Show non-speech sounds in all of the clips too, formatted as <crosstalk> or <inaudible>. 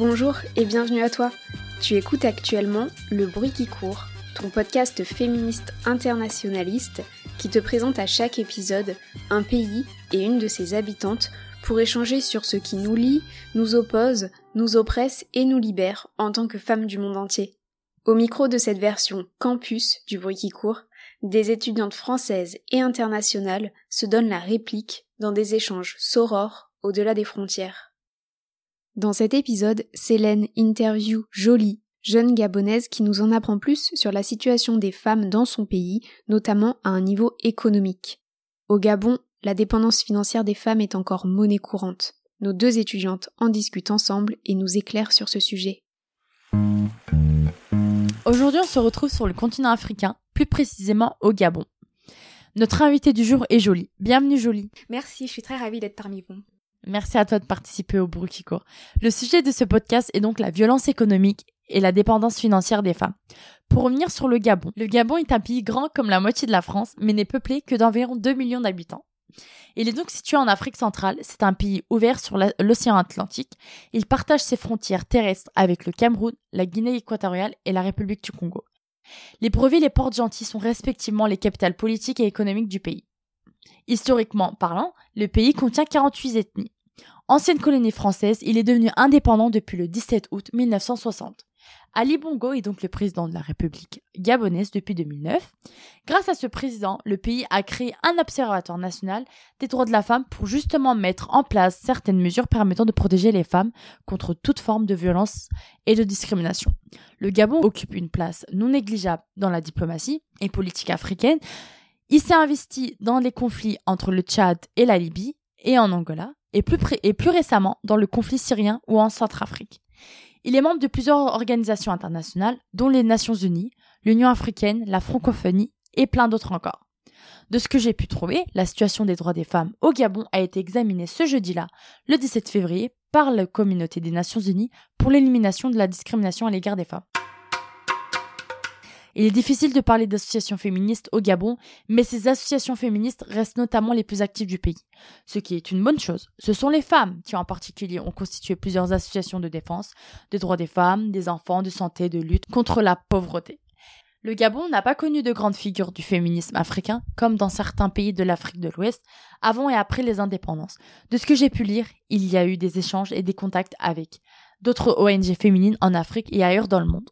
Bonjour et bienvenue à toi. Tu écoutes actuellement Le bruit qui court, ton podcast féministe internationaliste qui te présente à chaque épisode un pays et une de ses habitantes pour échanger sur ce qui nous lie, nous oppose, nous oppresse et nous libère en tant que femmes du monde entier. Au micro de cette version campus du bruit qui court, des étudiantes françaises et internationales se donnent la réplique dans des échanges sorores au-delà des frontières. Dans cet épisode, Célène interview Jolie, jeune gabonaise qui nous en apprend plus sur la situation des femmes dans son pays, notamment à un niveau économique. Au Gabon, la dépendance financière des femmes est encore monnaie courante. Nos deux étudiantes en discutent ensemble et nous éclairent sur ce sujet. Aujourd'hui, on se retrouve sur le continent africain, plus précisément au Gabon. Notre invitée du jour est Jolie. Bienvenue Jolie. Merci, je suis très ravie d'être parmi vous. Merci à toi de participer au bruit court. Le sujet de ce podcast est donc la violence économique et la dépendance financière des femmes. Pour revenir sur le Gabon, le Gabon est un pays grand comme la moitié de la France, mais n'est peuplé que d'environ 2 millions d'habitants. Il est donc situé en Afrique centrale, c'est un pays ouvert sur l'océan Atlantique. Il partage ses frontières terrestres avec le Cameroun, la Guinée équatoriale et la République du Congo. Libreville et Port-Gentil sont respectivement les capitales politiques et économiques du pays. Historiquement parlant, le pays contient 48 ethnies. Ancienne colonie française, il est devenu indépendant depuis le 17 août 1960. Ali Bongo est donc le président de la République gabonaise depuis 2009. Grâce à ce président, le pays a créé un observatoire national des droits de la femme pour justement mettre en place certaines mesures permettant de protéger les femmes contre toute forme de violence et de discrimination. Le Gabon occupe une place non négligeable dans la diplomatie et politique africaine il s'est investi dans les conflits entre le Tchad et la Libye et en Angola, et plus, récemment dans le conflit syrien ou en Centrafrique. Il est membre de plusieurs organisations internationales, dont les Nations Unies, l'Union africaine, la francophonie et plein d'autres encore. De ce que j'ai pu trouver, la situation des droits des femmes au Gabon a été examinée ce jeudi-là, le 17 février, par la communauté des Nations Unies pour l'élimination de la discrimination à l'égard des femmes. Il est difficile de parler d'associations féministes au Gabon, mais ces associations féministes restent notamment les plus actives du pays. Ce qui est une bonne chose. Ce sont les femmes qui en particulier ont constitué plusieurs associations de défense des droits des femmes, des enfants, de santé, de lutte contre la pauvreté. Le Gabon n'a pas connu de grandes figures du féminisme africain, comme dans certains pays de l'Afrique de l'Ouest, avant et après les indépendances. De ce que j'ai pu lire, il y a eu des échanges et des contacts avec d'autres ONG féminines en Afrique et ailleurs dans le monde.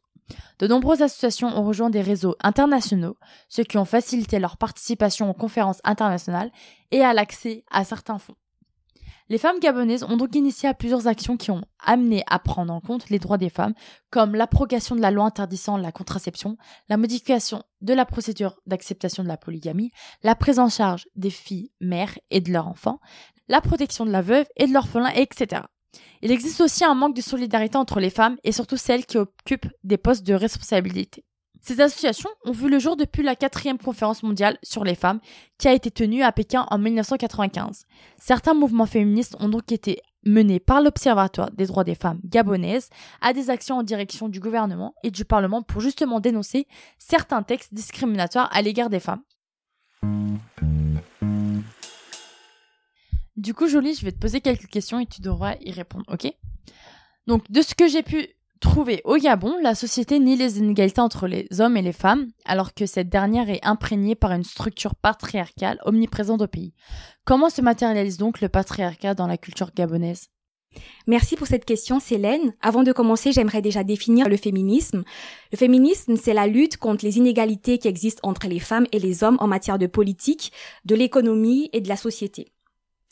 De nombreuses associations ont rejoint des réseaux internationaux, ce qui ont facilité leur participation aux conférences internationales et à l'accès à certains fonds. Les femmes gabonaises ont donc initié à plusieurs actions qui ont amené à prendre en compte les droits des femmes, comme l'abrogation de la loi interdisant la contraception, la modification de la procédure d'acceptation de la polygamie, la prise en charge des filles mères et de leurs enfants, la protection de la veuve et de l'orphelin, etc. Il existe aussi un manque de solidarité entre les femmes et surtout celles qui occupent des postes de responsabilité. Ces associations ont vu le jour depuis la quatrième conférence mondiale sur les femmes qui a été tenue à Pékin en 1995. Certains mouvements féministes ont donc été menés par l'Observatoire des droits des femmes gabonaises à des actions en direction du gouvernement et du Parlement pour justement dénoncer certains textes discriminatoires à l'égard des femmes. Du coup, Jolie, je vais te poser quelques questions et tu devras y répondre, ok? Donc, de ce que j'ai pu trouver au Gabon, la société nie les inégalités entre les hommes et les femmes, alors que cette dernière est imprégnée par une structure patriarcale omniprésente au pays. Comment se matérialise donc le patriarcat dans la culture gabonaise? Merci pour cette question, Célène. Avant de commencer, j'aimerais déjà définir le féminisme. Le féminisme, c'est la lutte contre les inégalités qui existent entre les femmes et les hommes en matière de politique, de l'économie et de la société.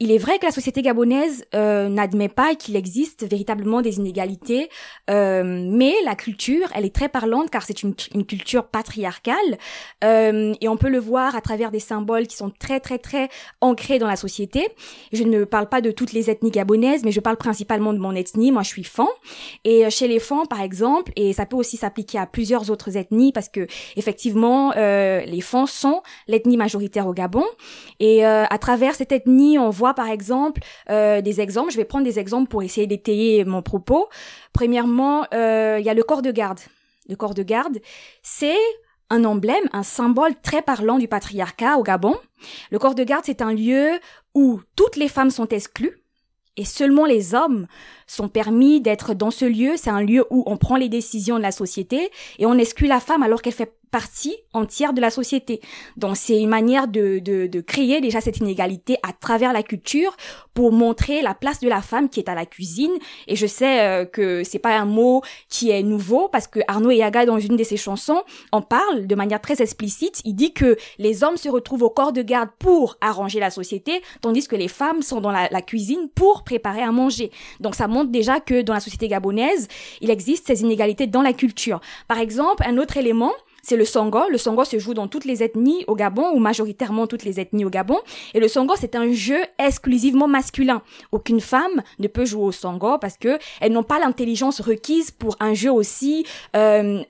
il est vrai que la société gabonaise euh, n'admet pas qu'il existe véritablement des inégalités, euh, mais la culture, elle est très parlante car c'est une, une, culture patriarcale euh, et on peut le voir à travers des symboles qui sont très très très ancrés dans la société. Je ne parle pas de toutes les ethnies gabonaises, mais je parle principalement de mon ethnie. Moi, je suis fan et chez les fans, par exemple, et ça peut aussi s'appliquer à plusieurs autres ethnies parce que effectivement, les fans sont l'ethnie majoritaire au Gabon et à travers cette ethnie, on voit par exemple euh, des exemples. Je vais prendre des exemples pour essayer d'étayer mon propos. Premièrement, euh, il y a le corps de garde. Le corps de garde, c'est un emblème, un symbole très parlant du patriarcat au Gabon. Le corps de garde, c'est un lieu où toutes les femmes sont exclues et seulement les hommes sont permis d'être dans ce lieu. C'est un lieu où on prend les décisions de la société et on exclut la femme alors qu'elle fait partie entière de la société. Donc c'est une manière de, de, de, créer déjà cette inégalité à travers la culture pour montrer la place de la femme qui est à la cuisine. Et je sais euh, que c'est pas un mot qui est nouveau parce que Arnaud Yaga dans une de ses chansons en parle de manière très explicite. Il dit que les hommes se retrouvent au corps de garde pour arranger la société, tandis que les femmes sont dans la, la cuisine pour préparer à manger. Donc ça montre déjà que dans la société gabonaise, il existe ces inégalités dans la culture. Par exemple, un autre élément, c'est le songo. Le songo se joue dans toutes les ethnies au Gabon, ou majoritairement toutes les ethnies au Gabon. Et le songo, c'est un jeu exclusivement masculin. Aucune femme ne peut jouer au songo parce que elles n'ont pas l'intelligence requise pour un jeu aussi euh,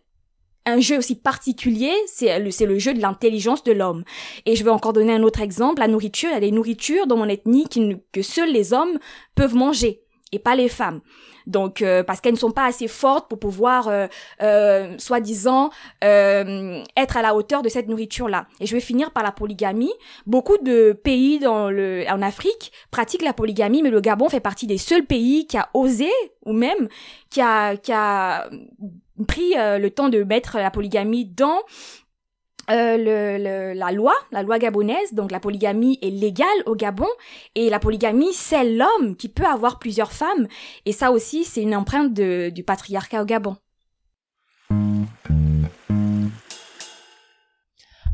un jeu aussi particulier, c'est le, c'est le jeu de l'intelligence de l'homme. Et je vais encore donner un autre exemple, la nourriture. Il y a des nourritures dans mon ethnie que seuls les hommes peuvent manger et pas les femmes. Donc euh, parce qu'elles ne sont pas assez fortes pour pouvoir, euh, euh, soi-disant, euh, être à la hauteur de cette nourriture-là. Et je vais finir par la polygamie. Beaucoup de pays dans le, en Afrique pratiquent la polygamie, mais le Gabon fait partie des seuls pays qui a osé ou même qui a, qui a pris le temps de mettre la polygamie dans euh, le, la loi, la loi gabonaise, donc la polygamie est légale au Gabon, et la polygamie, c'est l'homme qui peut avoir plusieurs femmes, et ça aussi, c'est une empreinte de, du patriarcat au Gabon.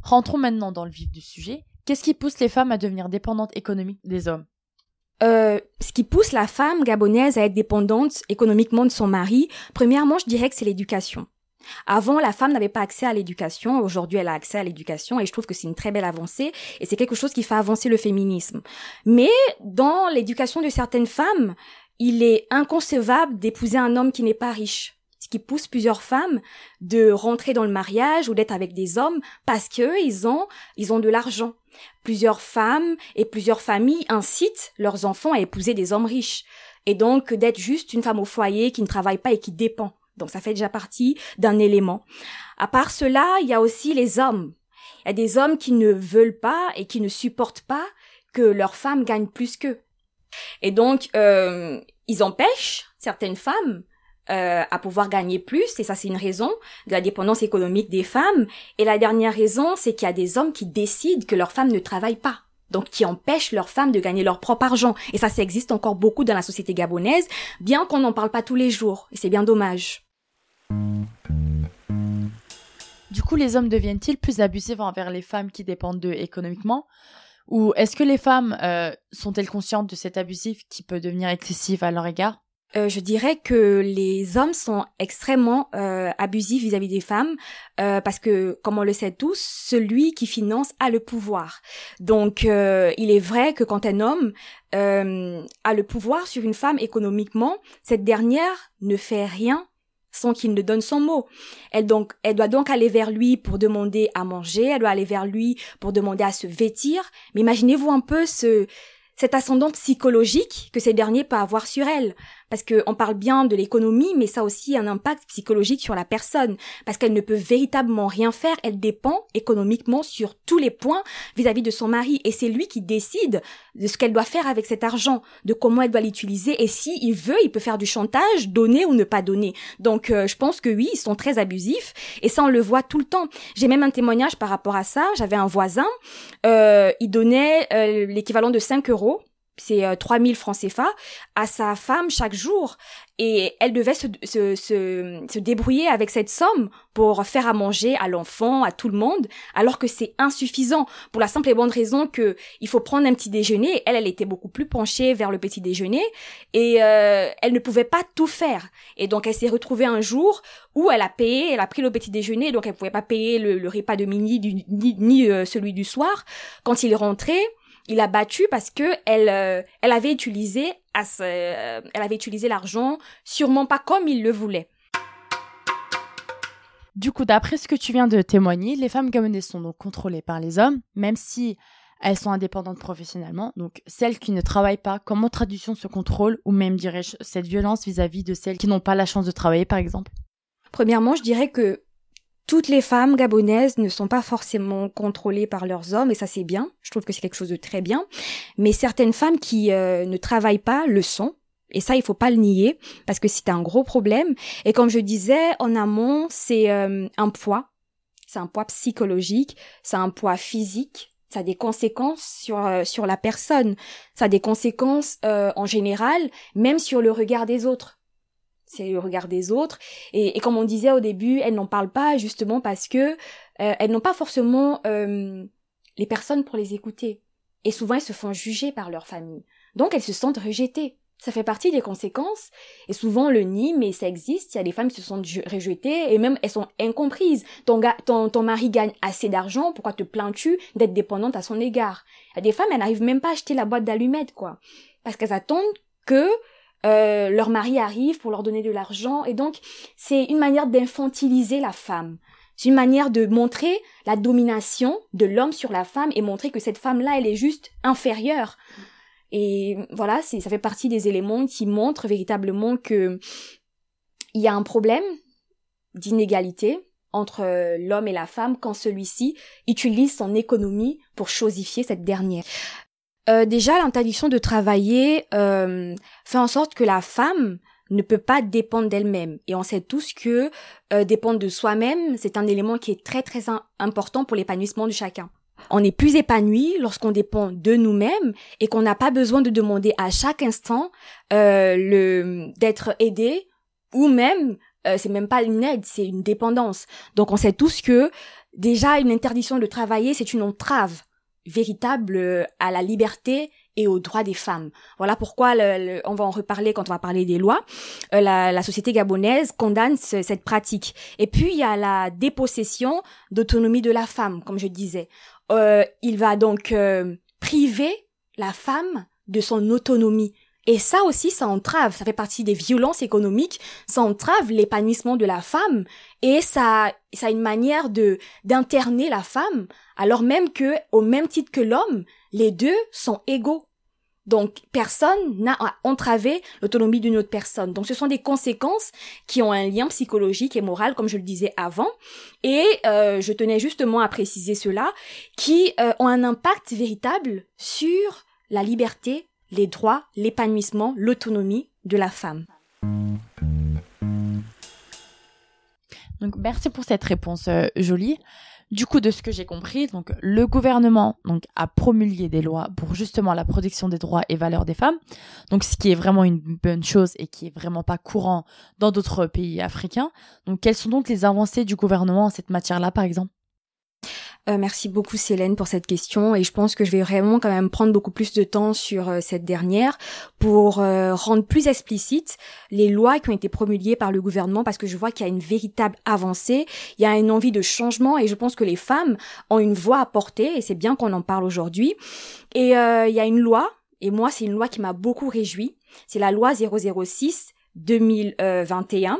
Rentrons maintenant dans le vif du sujet. Qu'est-ce qui pousse les femmes à devenir dépendantes économiques des hommes? Euh, ce qui pousse la femme gabonaise à être dépendante économiquement de son mari, premièrement, je dirais que c'est l'éducation. Avant, la femme n'avait pas accès à l'éducation. Aujourd'hui, elle a accès à l'éducation et je trouve que c'est une très belle avancée et c'est quelque chose qui fait avancer le féminisme. Mais dans l'éducation de certaines femmes, il est inconcevable d'épouser un homme qui n'est pas riche. Ce qui pousse plusieurs femmes de rentrer dans le mariage ou d'être avec des hommes parce que ils ont, ils ont de l'argent. Plusieurs femmes et plusieurs familles incitent leurs enfants à épouser des hommes riches. Et donc d'être juste une femme au foyer qui ne travaille pas et qui dépend. Donc ça fait déjà partie d'un élément. À part cela, il y a aussi les hommes. Il y a des hommes qui ne veulent pas et qui ne supportent pas que leurs femmes gagnent plus qu'eux. Et donc, euh, ils empêchent certaines femmes euh, à pouvoir gagner plus, et ça c'est une raison de la dépendance économique des femmes. Et la dernière raison, c'est qu'il y a des hommes qui décident que leurs femmes ne travaillent pas donc qui empêchent leurs femmes de gagner leur propre argent. Et ça, ça existe encore beaucoup dans la société gabonaise, bien qu'on n'en parle pas tous les jours. Et c'est bien dommage. Du coup, les hommes deviennent-ils plus abusifs envers les femmes qui dépendent d'eux économiquement? Ou est-ce que les femmes euh, sont-elles conscientes de cet abusif qui peut devenir excessif à leur égard? Euh, je dirais que les hommes sont extrêmement euh, abusifs vis-à-vis des femmes parce que, comme on le sait tous, celui qui finance a le pouvoir. Donc, il est vrai que quand un homme a le pouvoir sur une femme économiquement, cette dernière ne fait rien sans qu'il ne donne son mot. Elle donc, elle doit donc aller vers lui pour demander à manger, elle doit aller vers lui pour demander à se vêtir. Mais imaginez-vous un peu ce, cet ascendant psychologique que ces derniers peuvent avoir sur elle parce qu'on parle bien de l'économie, mais ça a aussi un impact psychologique sur la personne, parce qu'elle ne peut véritablement rien faire, elle dépend économiquement sur tous les points vis-à-vis de son mari, et c'est lui qui décide de ce qu'elle doit faire avec cet argent, de comment elle doit l'utiliser, et si il veut, il peut faire du chantage, donner ou ne pas donner. Donc euh, je pense que oui, ils sont très abusifs, et ça on le voit tout le temps. J'ai même un témoignage par rapport à ça, j'avais un voisin, euh, il donnait euh, l'équivalent de 5 euros c'est euh, 3000 francs CFA à sa femme chaque jour et elle devait se, se, se, se, débrouiller avec cette somme pour faire à manger à l'enfant, à tout le monde, alors que c'est insuffisant pour la simple et bonne raison que il faut prendre un petit déjeuner. Elle, elle était beaucoup plus penchée vers le petit déjeuner et euh, elle ne pouvait pas tout faire. Et donc elle s'est retrouvée un jour où elle a payé, elle a pris le petit déjeuner, donc elle pouvait pas payer le, repas de midi ni, ni euh, celui du soir. Quand il est rentré, il a battu parce que elle, euh, elle avait utilisé, à euh, elle avait utilisé l'argent sûrement pas comme il le voulait. Du coup, d'après ce que tu viens de témoigner, les femmes gabonaises sont donc contrôlées par les hommes, même si elles sont indépendantes professionnellement. Donc, celles qui ne travaillent pas, comment traduction se contrôle, ou même, dirais-je, cette violence vis-à-vis -vis de celles qui n'ont pas la chance de travailler, par exemple Premièrement, je dirais que toutes les femmes gabonaises ne sont pas forcément contrôlées par leurs hommes et ça c'est bien. Je trouve que c'est quelque chose de très bien. Mais certaines femmes qui euh, ne travaillent pas le sont. Et ça, il faut pas le nier parce que c'est un gros problème. Et comme je disais en amont, c'est euh, un poids. C'est un poids psychologique, c'est un poids physique, ça a des conséquences sur euh, sur la personne, ça a des conséquences en général, même sur le regard des autres c'est le regard des autres. Et, comme on disait au début, elles n'en parlent pas justement parce que euh, elles n'ont pas forcément euh, les personnes pour les écouter. Et souvent, elles se font juger par leur famille. Donc, elles se sentent rejetées. Ça fait partie des conséquences. Et souvent, le nid, mais ça existe. Il y a des femmes qui se sentent rejetées et même elles sont incomprises. Ton, ton, ton mari gagne assez d'argent, pourquoi te plains-tu d'être dépendante à son égard? Il y a des femmes, elles n'arrivent même pas à acheter la boîte d'allumettes, quoi. Parce qu'elles attendent que euh, leur mari arrive pour leur donner de l'argent et donc c'est une manière d'infantiliser la femme. C'est une manière de montrer la domination de l'homme sur la femme et montrer que cette femme-là, elle est juste inférieure. Et voilà, ça fait partie des éléments qui montrent véritablement que il y a un problème d'inégalité entre l'homme et la femme quand celui-ci utilise son économie pour chosifier cette dernière. Euh, déjà, l'interdiction de travailler euh, fait en sorte que la femme ne peut pas dépendre d'elle-même. Et on sait tous que euh, dépendre de soi-même, c'est un élément qui est très très important pour l'épanouissement de chacun. On est plus épanoui lorsqu'on dépend de nous-mêmes et qu'on n'a pas besoin de demander à chaque instant le d'être aidé ou même c'est même pas une aide, c'est une dépendance. Donc on sait tous que déjà une interdiction de travailler, c'est une entrave véritable euh, à la liberté et aux droits des femmes. Voilà pourquoi on va en reparler quand on va parler des lois. Euh, la, société gabonaise condamne cette pratique. Et puis il y a la dépossession d'autonomie de la femme, comme je disais. Euh, il va donc priver la femme de son autonomie. Et ça aussi, ça entrave, ça fait partie des violences économiques, ça entrave l'épanouissement de la femme et ça, ça a une manière de d'interner la femme, alors même que, au même titre que l'homme, les deux sont égaux. Donc personne n'a entravé l'autonomie d'une autre personne. Donc ce sont des conséquences qui ont un lien psychologique et moral, comme je le disais avant. Et euh, je tenais justement à préciser cela, qui euh, ont un impact véritable sur la liberté les droits, l'épanouissement, l'autonomie de la femme. Donc merci pour cette réponse euh, jolie. Du coup, de ce que j'ai compris, donc le gouvernement donc a promulgué des lois pour justement la protection des droits et valeurs des femmes. Donc ce qui est vraiment une bonne chose et qui est vraiment pas courant dans d'autres pays africains. Donc quelles sont donc les avancées du gouvernement en cette matière-là par exemple? Euh, merci beaucoup Célène pour cette question et je pense que je vais vraiment quand même prendre beaucoup plus de temps sur euh, cette dernière pour euh, rendre plus explicite les lois qui ont été promulguées par le gouvernement parce que je vois qu'il y a une véritable avancée, il y a une envie de changement et je pense que les femmes ont une voix à porter et c'est bien qu'on en parle aujourd'hui. Et il y a une loi et moi c'est une loi qui m'a beaucoup réjoui, c'est la loi 006 2021.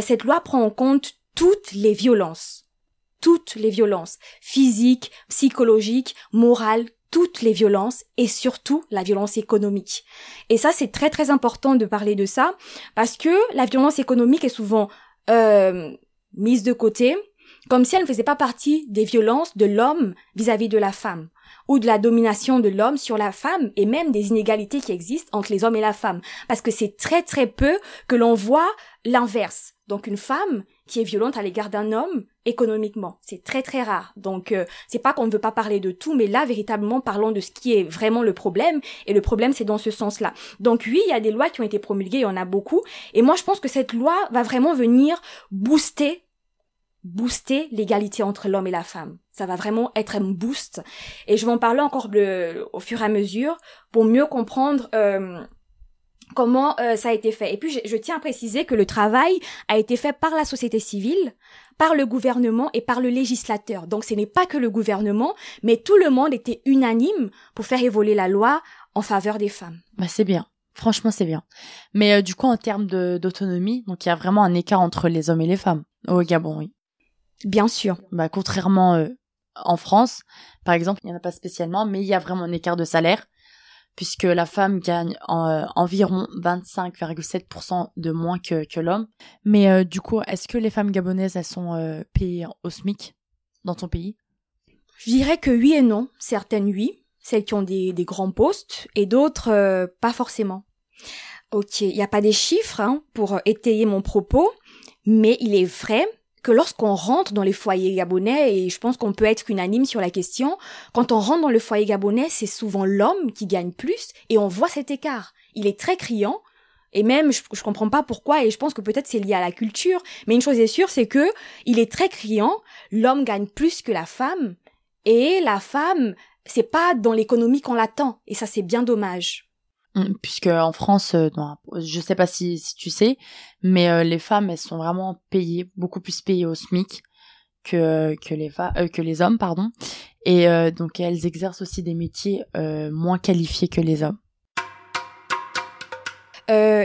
cette loi prend en compte toutes les violences toutes les violences, physiques, psychologiques, morales, toutes les violences et surtout la violence économique. Et ça, c'est très très important de parler de ça parce que la violence économique est souvent euh, mise de côté comme si elle ne faisait pas partie des violences de l'homme vis-à-vis de la femme ou de la domination de l'homme sur la femme et même des inégalités qui existent entre les hommes et la femme parce que c'est très très peu que l'on voit l'inverse. Donc une femme qui est violente à l'égard d'un homme économiquement. C'est très très rare. Donc euh, c'est pas qu'on ne veut pas parler de tout, mais là véritablement parlons de ce qui est vraiment le problème. Et le problème c'est dans ce sens-là. Donc oui, il y a des lois qui ont été promulguées, il y en a beaucoup. Et moi je pense que cette loi va vraiment venir booster booster l'égalité entre l'homme et la femme. Ça va vraiment être un boost. Et je vais en parler encore au fur et à mesure pour mieux comprendre euh, comment euh, ça a été fait. Et puis, je, je, tiens à préciser que le travail a été fait par la société civile, par le gouvernement et par le législateur. Donc, ce n'est pas que le gouvernement, mais tout le monde était unanime pour faire évoluer la loi en faveur des femmes. Bah, c'est bien. Franchement, c'est bien. Mais euh, du coup, en termes d'autonomie, donc il y a vraiment un écart entre les hommes et les femmes au Gabon, oui. Bien sûr. Bah, contrairement euh, en France, par exemple, il n'y en a pas spécialement, mais il y a vraiment un écart de salaire puisque la femme gagne euh, environ 25,7% de moins que, l'homme. Mais euh, du coup, est-ce que les femmes gabonaises, elles sont euh, payées au SMIC dans ton pays? Je dirais que oui et non. Certaines oui, celles qui ont des, grands postes, et d'autres pas forcément. Ok, il n'y a pas des chiffres hein, pour étayer mon propos, mais il est vrai que lorsqu'on rentre dans les foyers gabonais, et je pense qu'on peut être unanime sur la question, quand on rentre dans le foyer gabonais, c'est souvent l'homme qui gagne plus, et on voit cet écart. Il est très criant, et même, je, je comprends pas pourquoi, et je pense que peut-être c'est lié à la culture, mais une chose est sûre, c'est que il est très criant, l'homme gagne plus que la femme, et la femme, c'est pas dans l'économie qu'on l'attend, et ça c'est bien dommage. Mmh, puisque en France, euh, je sais pas si, tu sais, mais euh, les femmes elles sont vraiment payées beaucoup plus payées au SMIC que que les euh, que les hommes pardon et donc elles exercent aussi des métiers moins qualifiés que les hommes.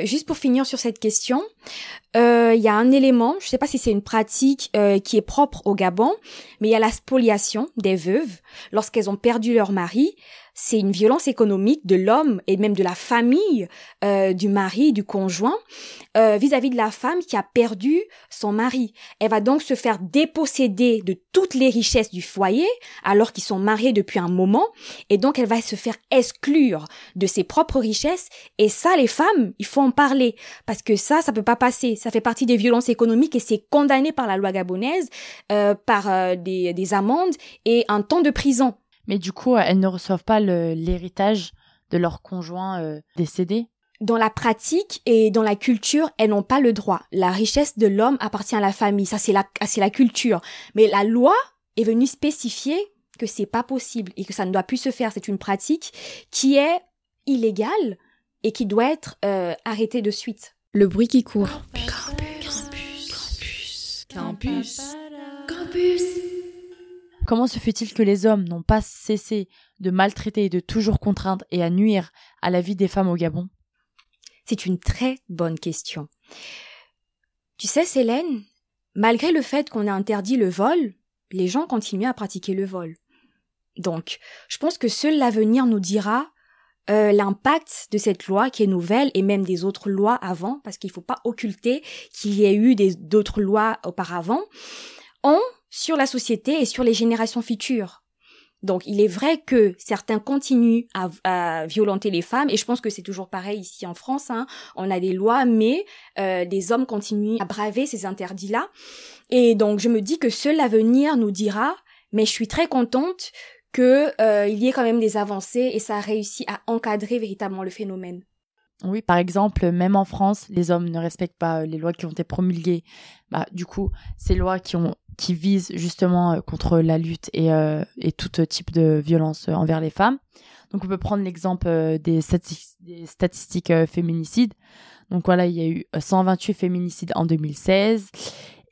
juste pour finir sur cette question, il y a un élément, je sais pas si c'est une pratique qui est propre au Gabon, mais il y a la spoliation des veuves lorsqu'elles ont perdu leur mari c'est une violence économique de l'homme et même de la famille, euh, du mari, du conjoint, euh, vis-à-vis de la femme qui a perdu son mari. Elle va donc se faire déposséder de toutes les richesses du foyer alors qu'ils sont mariés depuis un moment et donc elle va se faire exclure de ses propres richesses et ça les femmes, il faut en parler parce que ça ça peut pas passer, ça fait partie des violences économiques et c'est condamné par la loi gabonaise euh, par euh, des, des amendes et un temps de prison. Mais du coup, elles ne reçoivent pas l'héritage de leur conjoint euh, décédé? Dans la pratique et dans la culture, elles n'ont pas le droit. La richesse de l'homme appartient à la famille, ça c'est la c'est la culture. Mais la loi est venue spécifier que c'est pas possible et que ça ne doit plus se faire. C'est une pratique qui est illégale et qui doit être euh, arrêtée de suite. Le bruit qui court. Campus. Campus. Campus. Campus. Comment se fait-il que les hommes n'ont pas cessé de maltraiter et de toujours contraindre et à nuire à la vie des femmes au Gabon? C'est une très bonne question. Tu sais, Célène, malgré le fait qu'on ait interdit le vol, les gens continuent à pratiquer le vol. Donc, je pense que seul l'avenir nous dira euh, l'impact de cette loi qui est nouvelle et même des autres lois avant, parce qu'il ne faut pas occulter qu'il y ait eu d'autres lois auparavant, ont sur la société et sur les générations futures. Donc il est vrai que certains continuent à, violenter les femmes et je pense que c'est toujours pareil ici en France. Hein. On a des lois, mais euh, des hommes continuent à braver ces interdits-là. Et donc je me dis que seul l'avenir nous dira. Mais je suis très contente que euh, il y ait quand même des avancées et ça a réussi à encadrer véritablement le phénomène. Oui, par exemple, même en France, les hommes ne respectent pas euh, les lois qui ont été promulguées. Bah, du coup, ces lois qui ont qui visent justement euh, contre la lutte et, et tout type de violence envers les femmes. Donc, on peut prendre l'exemple des, des, statistiques féminicides. Donc voilà, il y a eu 128 féminicides en 2016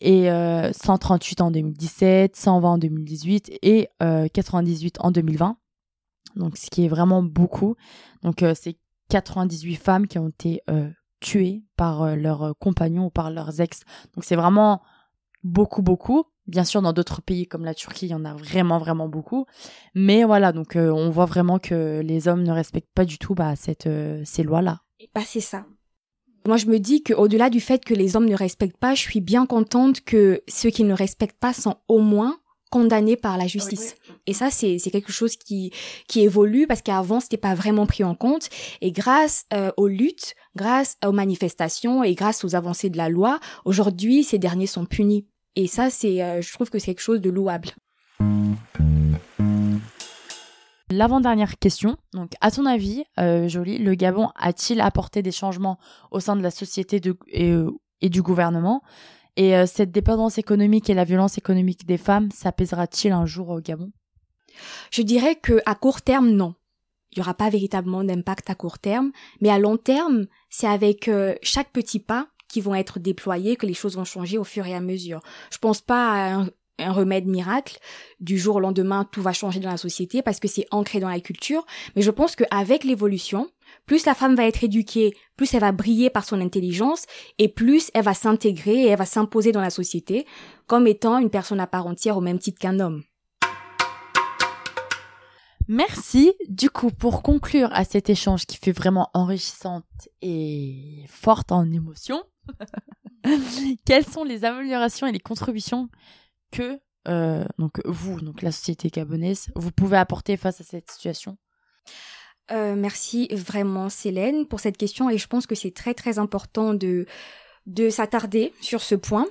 et 138 en 2017, 120 en 2018 et 98 en 2020. Donc, ce qui est vraiment beaucoup. Donc, c'est 98 femmes qui ont été euh, tuées par euh, leurs euh, compagnons ou par leurs ex. Donc c'est vraiment beaucoup, beaucoup. Bien sûr, dans d'autres pays comme la Turquie, il y en a vraiment, vraiment beaucoup. Mais voilà, donc on voit vraiment que les hommes ne respectent pas du tout bah, cette, ces lois-là. Bah, c'est ça. Moi, je me dis qu'au-delà du fait que les hommes ne respectent pas, je suis bien contente que ceux qui ne respectent pas sont au moins condamnés par la justice. Et ça, c'est quelque chose qui qui évolue parce qu'avant, c'était pas vraiment pris en compte. Et grâce euh, aux luttes, grâce aux manifestations et grâce aux avancées de la loi, aujourd'hui, ces derniers sont punis. Et ça, c'est, euh, je trouve que c'est quelque chose de louable. L'avant-dernière question. Donc, à ton avis, euh, Jolie, le Gabon a-t-il apporté des changements au sein de la société et, du gouvernement? Et cette dépendance économique et la violence économique des femmes s'apaisera-t-il un jour au Gabon? Je dirais que à court terme, non. Il y aura pas véritablement d'impact à court terme, mais à long terme, c'est avec euh, chaque petit pas qui vont être déployés que les choses vont changer au fur et à mesure. Je pense pas à un, un remède miracle. Du jour au lendemain tout va changer dans la société parce que c'est ancré dans la culture. Mais je pense qu'avec l'évolution plus la femme va être éduquée plus elle va briller par son intelligence et plus elle va s'intégrer et elle va s'imposer dans la société comme étant une personne à part entière au même titre qu'un homme. Merci. Du coup, pour conclure à cet échange qui fait vraiment enrichissante et forte en émotions, <laughs> quelles sont les améliorations et les contributions que euh, donc vous, donc la société gabonaise, vous pouvez apporter face à cette situation? Euh, Merci vraiment Célène pour cette question et je pense que c'est très très important de de s'attarder sur ce point.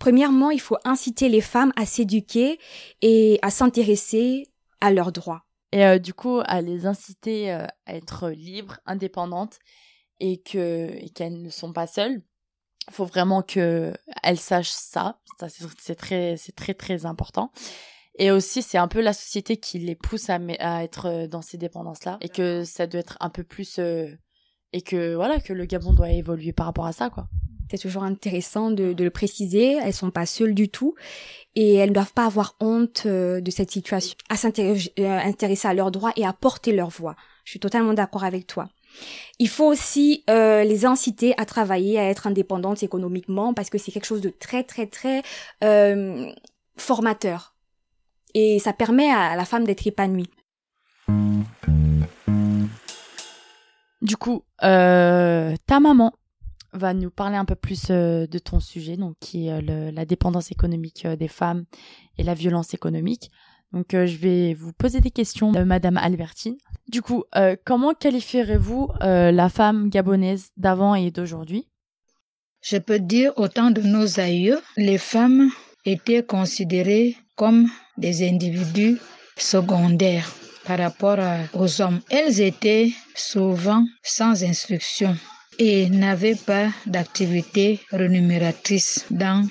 Premièrement, il faut inciter les femmes à s'éduquer et à s'intéresser à leurs droits et euh, du coup à les inciter à être libres, indépendantes et qu'elles ne sont pas seules. Faut vraiment que elles sachent ça. ça c'est très c'est très très important. Et aussi, c'est un peu la société qui les pousse à, à être euh, dans ces dépendances-là et que ça doit être un peu plus et que voilà que le Gabon doit évoluer par rapport à ça, quoi. C'est toujours intéressant de, de, le préciser. Elles sont pas seules du tout et elles ne doivent pas avoir honte euh, de cette situation, à s'intéresser euh, à leurs droits et à porter leur voix. Je suis totalement d'accord avec toi. Il faut aussi euh, les inciter à travailler, à être indépendantes économiquement parce que c'est quelque chose de très très très euh, formateur et ça permet à la femme d'être épanouie. Du coup, euh, ta maman, va nous parler un peu plus de ton sujet, donc qui est la dépendance économique des femmes et la violence économique. Donc je vais vous poser des questions, Madame Albertine. Du coup, comment qualifierez-vous la femme gabonaise d'avant et d'aujourd'hui? Je peux dire au temps de nos aïeux, les femmes étaient considérées comme des individus secondaires par rapport aux hommes. Elles étaient souvent sans instruction et n'avaient pas d'activité rémunératrice dans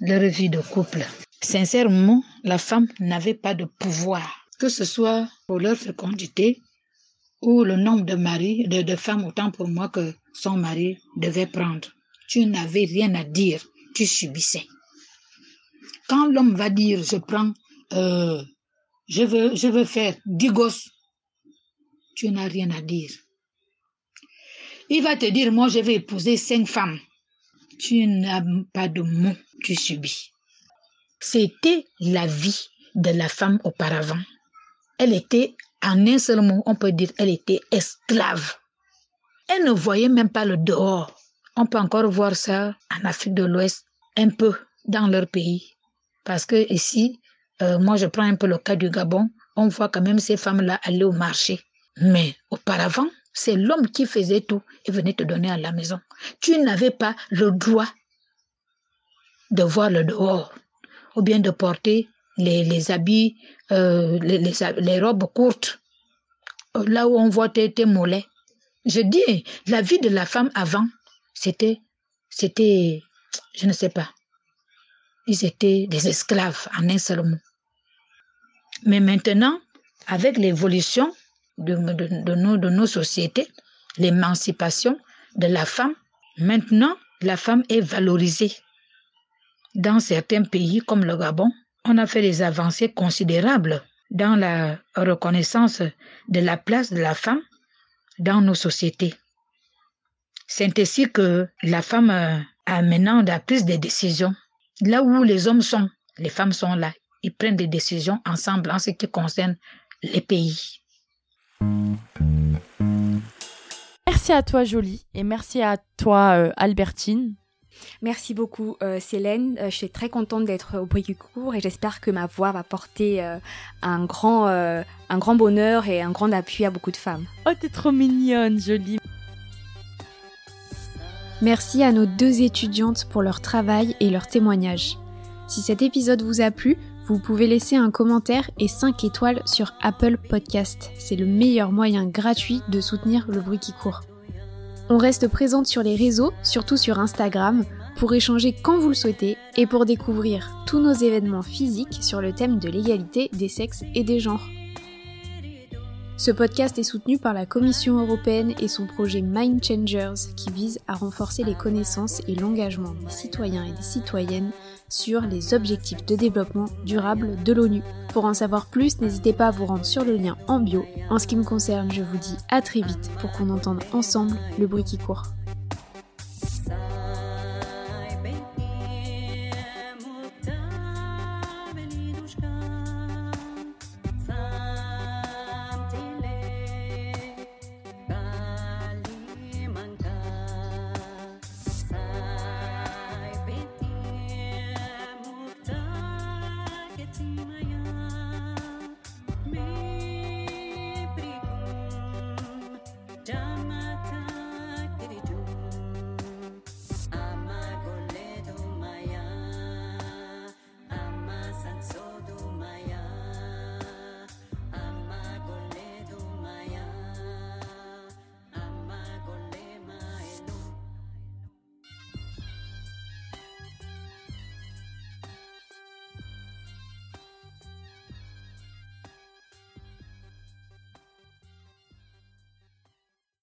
leur vie de couple. Sincèrement, la femme n'avait pas de pouvoir, que ce soit pour leur fécondité ou le nombre de maris, de, femmes autant pour moi que son mari devait prendre. Tu n'avais rien à dire, tu subissais. Quand l'homme va dire je prends, euh, je veux, faire dix gosses, tu n'as rien à dire. Il va te dire, moi, je vais épouser cinq femmes. Tu n'as pas de mots, tu subis. C'était la vie de la femme auparavant. Elle était, en un seul mot, on peut dire, elle était esclave. Elle ne voyait même pas le dehors. On peut encore voir ça en Afrique de l'Ouest, un peu dans leur pays. Parce que ici, euh, moi je prends un peu le cas du Gabon, on voit quand même ces femmes-là aller au marché. Mais auparavant, c'est l'homme qui faisait tout et venait te donner à la maison. Tu n'avais pas le droit de voir le dehors ou bien de porter les, habits, euh, les, robes courtes, là où on voit tes, mollets. Je dis, la vie de la femme avant, c'était, c'était, je ne sais pas, ils étaient des esclaves en un seul mot. Mais maintenant, avec l'évolution, de, de, de nos sociétés, l'émancipation de la femme. Maintenant, la femme est valorisée. Dans certains pays comme le Gabon, on a fait des avancées considérables dans la reconnaissance de la place de la femme dans nos sociétés. C'est ainsi que la femme a maintenant la prise des décisions. Là où les hommes sont, les femmes sont là. Ils prennent des décisions ensemble en ce qui concerne les pays. Merci à toi Jolie et merci à toi euh, Albertine. Merci beaucoup euh, Célène. Euh, je suis très contente d'être au bruit du cours et j'espère que ma voix va porter euh, un grand un grand bonheur et un grand appui à beaucoup de femmes. Oh, t'es trop mignonne, jolie. Merci à nos deux étudiantes pour leur travail et leur témoignage. Si cet épisode vous a plu, vous pouvez laisser un commentaire et 5 étoiles sur Apple Podcast. C'est le meilleur moyen gratuit de soutenir le bruit qui court. On reste présente sur les réseaux, surtout sur Instagram, pour échanger quand vous le souhaitez et pour découvrir tous nos événements physiques sur le thème de l'égalité des sexes et des genres. Ce podcast est soutenu par la Commission européenne et son projet Mind Changers qui vise à renforcer les connaissances et l'engagement des citoyens et des citoyennes sur les objectifs de développement durable de l'ONU. Pour en savoir plus, n'hésitez pas à vous rendre sur le lien en bio. En ce qui me concerne, je vous dis à très vite pour qu'on entende ensemble le bruit qui court.